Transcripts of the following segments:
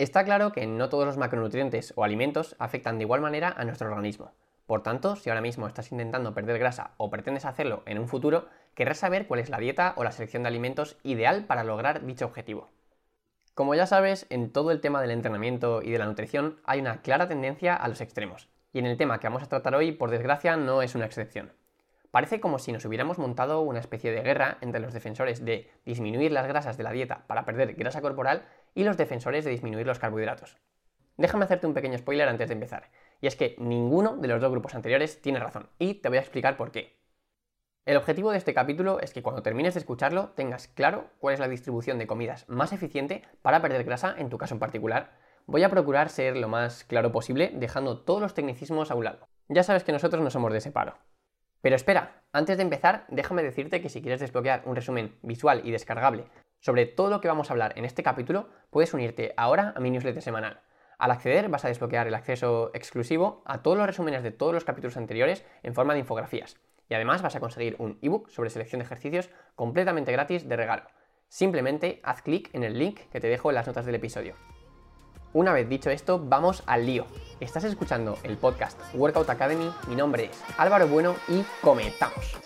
Está claro que no todos los macronutrientes o alimentos afectan de igual manera a nuestro organismo. Por tanto, si ahora mismo estás intentando perder grasa o pretendes hacerlo en un futuro, querrás saber cuál es la dieta o la selección de alimentos ideal para lograr dicho objetivo. Como ya sabes, en todo el tema del entrenamiento y de la nutrición hay una clara tendencia a los extremos, y en el tema que vamos a tratar hoy, por desgracia, no es una excepción. Parece como si nos hubiéramos montado una especie de guerra entre los defensores de disminuir las grasas de la dieta para perder grasa corporal y los defensores de disminuir los carbohidratos. Déjame hacerte un pequeño spoiler antes de empezar, y es que ninguno de los dos grupos anteriores tiene razón, y te voy a explicar por qué. El objetivo de este capítulo es que cuando termines de escucharlo tengas claro cuál es la distribución de comidas más eficiente para perder grasa en tu caso en particular. Voy a procurar ser lo más claro posible dejando todos los tecnicismos a un lado. Ya sabes que nosotros no somos de ese paro. Pero espera, antes de empezar, déjame decirte que si quieres desbloquear un resumen visual y descargable sobre todo lo que vamos a hablar en este capítulo, puedes unirte ahora a mi newsletter semanal. Al acceder vas a desbloquear el acceso exclusivo a todos los resúmenes de todos los capítulos anteriores en forma de infografías. Y además vas a conseguir un ebook sobre selección de ejercicios completamente gratis de regalo. Simplemente haz clic en el link que te dejo en las notas del episodio. Una vez dicho esto, vamos al lío. Estás escuchando el podcast Workout Academy, mi nombre es Álvaro Bueno y comenzamos.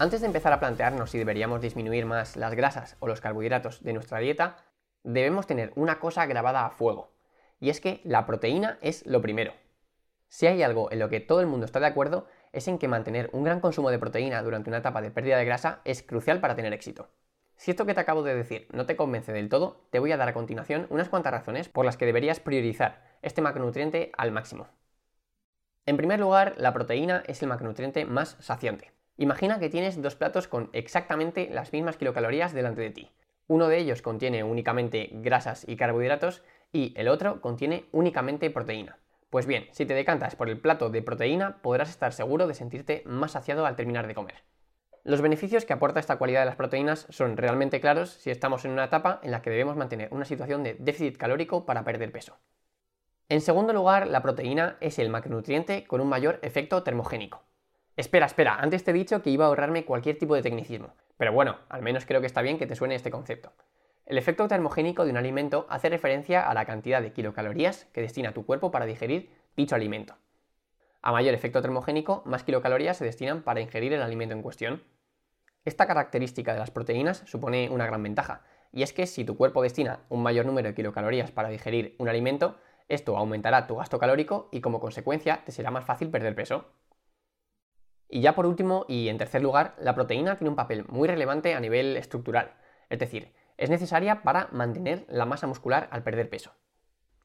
Antes de empezar a plantearnos si deberíamos disminuir más las grasas o los carbohidratos de nuestra dieta, debemos tener una cosa grabada a fuego, y es que la proteína es lo primero. Si hay algo en lo que todo el mundo está de acuerdo, es en que mantener un gran consumo de proteína durante una etapa de pérdida de grasa es crucial para tener éxito. Si esto que te acabo de decir no te convence del todo, te voy a dar a continuación unas cuantas razones por las que deberías priorizar este macronutriente al máximo. En primer lugar, la proteína es el macronutriente más saciante. Imagina que tienes dos platos con exactamente las mismas kilocalorías delante de ti. Uno de ellos contiene únicamente grasas y carbohidratos y el otro contiene únicamente proteína. Pues bien, si te decantas por el plato de proteína podrás estar seguro de sentirte más saciado al terminar de comer. Los beneficios que aporta esta cualidad de las proteínas son realmente claros si estamos en una etapa en la que debemos mantener una situación de déficit calórico para perder peso. En segundo lugar, la proteína es el macronutriente con un mayor efecto termogénico. Espera, espera, antes te he dicho que iba a ahorrarme cualquier tipo de tecnicismo, pero bueno, al menos creo que está bien que te suene este concepto. El efecto termogénico de un alimento hace referencia a la cantidad de kilocalorías que destina tu cuerpo para digerir dicho alimento. A mayor efecto termogénico, más kilocalorías se destinan para ingerir el alimento en cuestión. Esta característica de las proteínas supone una gran ventaja, y es que si tu cuerpo destina un mayor número de kilocalorías para digerir un alimento, esto aumentará tu gasto calórico y como consecuencia te será más fácil perder peso. Y ya por último, y en tercer lugar, la proteína tiene un papel muy relevante a nivel estructural, es decir, es necesaria para mantener la masa muscular al perder peso.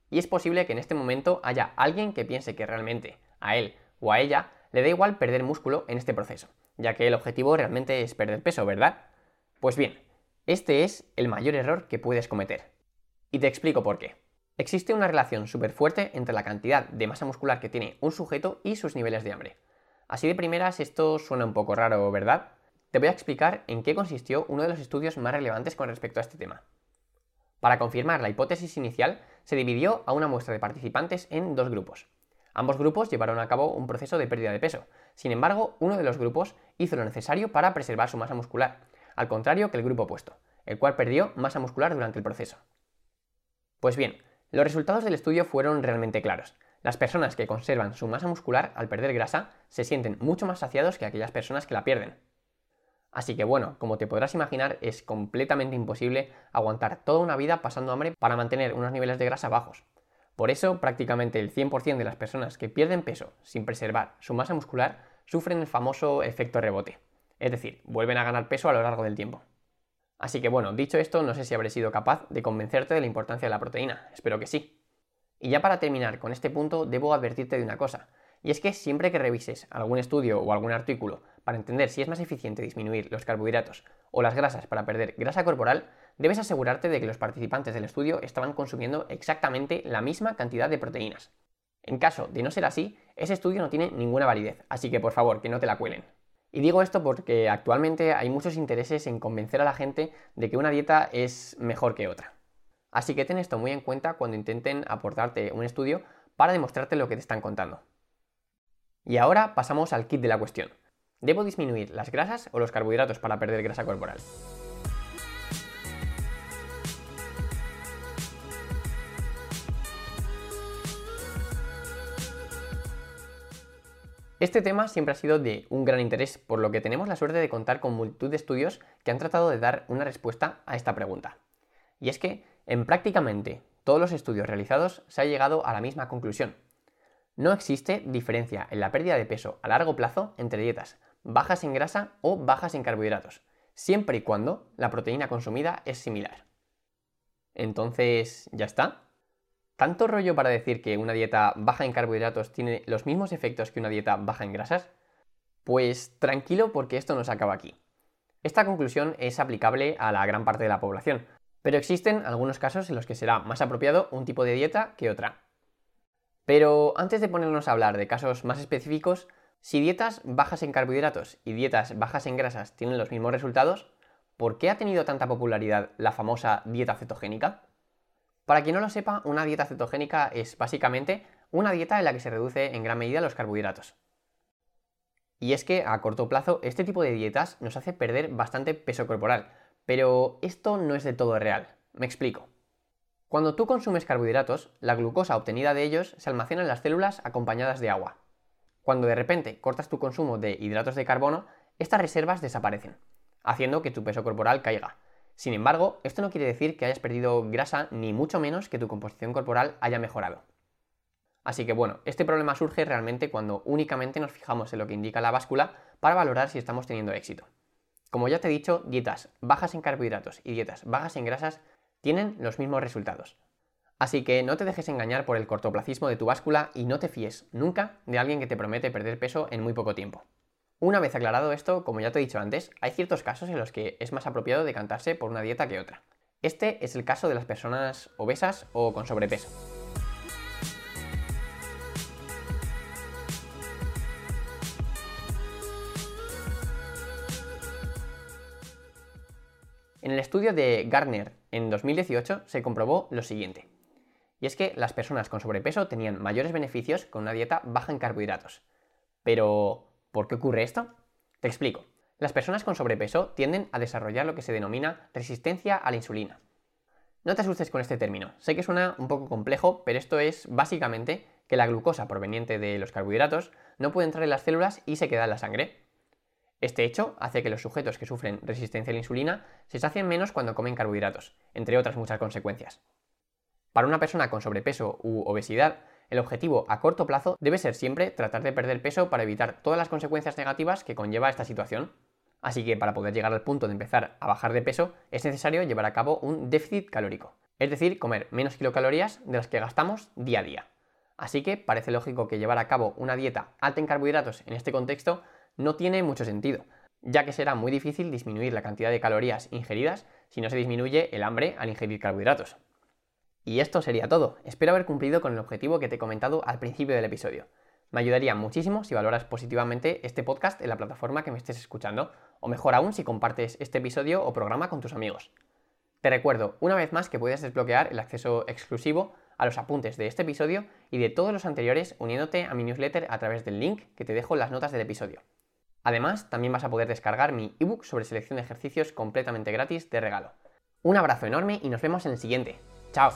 Y es posible que en este momento haya alguien que piense que realmente a él o a ella le da igual perder músculo en este proceso, ya que el objetivo realmente es perder peso, ¿verdad? Pues bien, este es el mayor error que puedes cometer. Y te explico por qué. Existe una relación súper fuerte entre la cantidad de masa muscular que tiene un sujeto y sus niveles de hambre. Así de primeras esto suena un poco raro, ¿verdad? Te voy a explicar en qué consistió uno de los estudios más relevantes con respecto a este tema. Para confirmar la hipótesis inicial, se dividió a una muestra de participantes en dos grupos. Ambos grupos llevaron a cabo un proceso de pérdida de peso. Sin embargo, uno de los grupos hizo lo necesario para preservar su masa muscular, al contrario que el grupo opuesto, el cual perdió masa muscular durante el proceso. Pues bien, los resultados del estudio fueron realmente claros. Las personas que conservan su masa muscular al perder grasa se sienten mucho más saciados que aquellas personas que la pierden. Así que bueno, como te podrás imaginar, es completamente imposible aguantar toda una vida pasando hambre para mantener unos niveles de grasa bajos. Por eso, prácticamente el 100% de las personas que pierden peso sin preservar su masa muscular sufren el famoso efecto rebote. Es decir, vuelven a ganar peso a lo largo del tiempo. Así que bueno, dicho esto, no sé si habré sido capaz de convencerte de la importancia de la proteína. Espero que sí. Y ya para terminar con este punto, debo advertirte de una cosa, y es que siempre que revises algún estudio o algún artículo para entender si es más eficiente disminuir los carbohidratos o las grasas para perder grasa corporal, debes asegurarte de que los participantes del estudio estaban consumiendo exactamente la misma cantidad de proteínas. En caso de no ser así, ese estudio no tiene ninguna validez, así que por favor, que no te la cuelen. Y digo esto porque actualmente hay muchos intereses en convencer a la gente de que una dieta es mejor que otra. Así que ten esto muy en cuenta cuando intenten aportarte un estudio para demostrarte lo que te están contando. Y ahora pasamos al kit de la cuestión. ¿Debo disminuir las grasas o los carbohidratos para perder grasa corporal? Este tema siempre ha sido de un gran interés, por lo que tenemos la suerte de contar con multitud de estudios que han tratado de dar una respuesta a esta pregunta. Y es que, en prácticamente todos los estudios realizados, se ha llegado a la misma conclusión. No existe diferencia en la pérdida de peso a largo plazo entre dietas bajas en grasa o bajas en carbohidratos, siempre y cuando la proteína consumida es similar. Entonces, ¿ya está? ¿Tanto rollo para decir que una dieta baja en carbohidratos tiene los mismos efectos que una dieta baja en grasas? Pues tranquilo porque esto no se acaba aquí. Esta conclusión es aplicable a la gran parte de la población, pero existen algunos casos en los que será más apropiado un tipo de dieta que otra. Pero antes de ponernos a hablar de casos más específicos, si dietas bajas en carbohidratos y dietas bajas en grasas tienen los mismos resultados, ¿por qué ha tenido tanta popularidad la famosa dieta cetogénica? Para quien no lo sepa, una dieta cetogénica es básicamente una dieta en la que se reduce en gran medida los carbohidratos. Y es que a corto plazo este tipo de dietas nos hace perder bastante peso corporal, pero esto no es de todo real. Me explico. Cuando tú consumes carbohidratos, la glucosa obtenida de ellos se almacena en las células acompañadas de agua. Cuando de repente cortas tu consumo de hidratos de carbono, estas reservas desaparecen, haciendo que tu peso corporal caiga, sin embargo, esto no quiere decir que hayas perdido grasa ni mucho menos que tu composición corporal haya mejorado. Así que bueno, este problema surge realmente cuando únicamente nos fijamos en lo que indica la báscula para valorar si estamos teniendo éxito. Como ya te he dicho, dietas bajas en carbohidratos y dietas bajas en grasas tienen los mismos resultados. Así que no te dejes engañar por el cortoplacismo de tu báscula y no te fíes nunca de alguien que te promete perder peso en muy poco tiempo. Una vez aclarado esto, como ya te he dicho antes, hay ciertos casos en los que es más apropiado decantarse por una dieta que otra. Este es el caso de las personas obesas o con sobrepeso. En el estudio de Gardner en 2018 se comprobó lo siguiente. Y es que las personas con sobrepeso tenían mayores beneficios con una dieta baja en carbohidratos. Pero, ¿Por qué ocurre esto? Te explico. Las personas con sobrepeso tienden a desarrollar lo que se denomina resistencia a la insulina. No te asustes con este término. Sé que suena un poco complejo, pero esto es básicamente que la glucosa proveniente de los carbohidratos no puede entrar en las células y se queda en la sangre. Este hecho hace que los sujetos que sufren resistencia a la insulina se sacien menos cuando comen carbohidratos, entre otras muchas consecuencias. Para una persona con sobrepeso u obesidad, el objetivo a corto plazo debe ser siempre tratar de perder peso para evitar todas las consecuencias negativas que conlleva esta situación. Así que para poder llegar al punto de empezar a bajar de peso es necesario llevar a cabo un déficit calórico, es decir, comer menos kilocalorías de las que gastamos día a día. Así que parece lógico que llevar a cabo una dieta alta en carbohidratos en este contexto no tiene mucho sentido, ya que será muy difícil disminuir la cantidad de calorías ingeridas si no se disminuye el hambre al ingerir carbohidratos. Y esto sería todo. Espero haber cumplido con el objetivo que te he comentado al principio del episodio. Me ayudaría muchísimo si valoras positivamente este podcast en la plataforma que me estés escuchando, o mejor aún si compartes este episodio o programa con tus amigos. Te recuerdo una vez más que puedes desbloquear el acceso exclusivo a los apuntes de este episodio y de todos los anteriores uniéndote a mi newsletter a través del link que te dejo en las notas del episodio. Además, también vas a poder descargar mi ebook sobre selección de ejercicios completamente gratis de regalo. Un abrazo enorme y nos vemos en el siguiente. Chao.